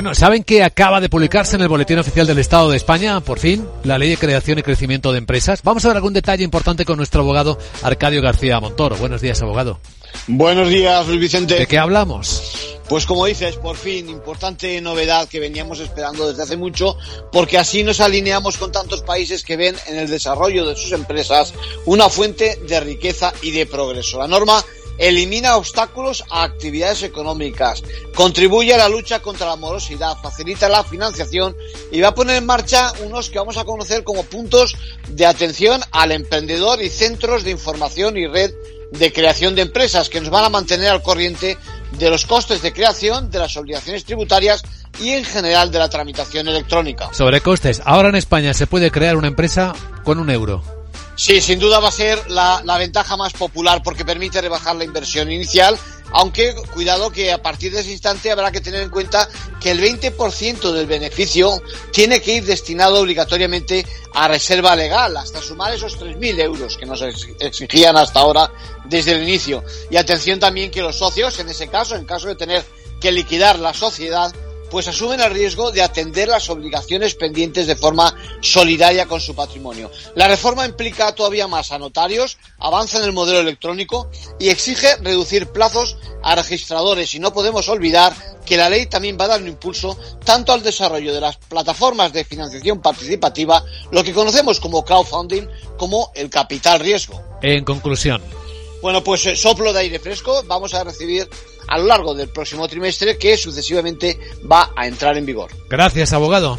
Bueno, ¿saben que acaba de publicarse en el Boletín Oficial del Estado de España, por fin, la Ley de Creación y Crecimiento de Empresas? Vamos a ver algún detalle importante con nuestro abogado Arcadio García Montoro. Buenos días, abogado. Buenos días, Luis Vicente. ¿De qué hablamos? Pues como dices, por fin, importante novedad que veníamos esperando desde hace mucho, porque así nos alineamos con tantos países que ven en el desarrollo de sus empresas una fuente de riqueza y de progreso. La norma elimina obstáculos a actividades económicas, contribuye a la lucha contra la morosidad, facilita la financiación y va a poner en marcha unos que vamos a conocer como puntos de atención al emprendedor y centros de información y red de creación de empresas que nos van a mantener al corriente de los costes de creación, de las obligaciones tributarias y en general de la tramitación electrónica. Sobre costes, ahora en España se puede crear una empresa con un euro. Sí, sin duda va a ser la, la, ventaja más popular porque permite rebajar la inversión inicial, aunque cuidado que a partir de ese instante habrá que tener en cuenta que el 20% del beneficio tiene que ir destinado obligatoriamente a reserva legal, hasta sumar esos 3.000 euros que nos exigían hasta ahora desde el inicio. Y atención también que los socios, en ese caso, en caso de tener que liquidar la sociedad, pues asumen el riesgo de atender las obligaciones pendientes de forma solidaria con su patrimonio. La reforma implica todavía más a notarios, avanza en el modelo electrónico y exige reducir plazos a registradores y no podemos olvidar que la ley también va a dar un impulso tanto al desarrollo de las plataformas de financiación participativa, lo que conocemos como crowdfunding, como el capital riesgo. En conclusión. Bueno, pues soplo de aire fresco vamos a recibir a lo largo del próximo trimestre que sucesivamente va a entrar en vigor. Gracias, abogado.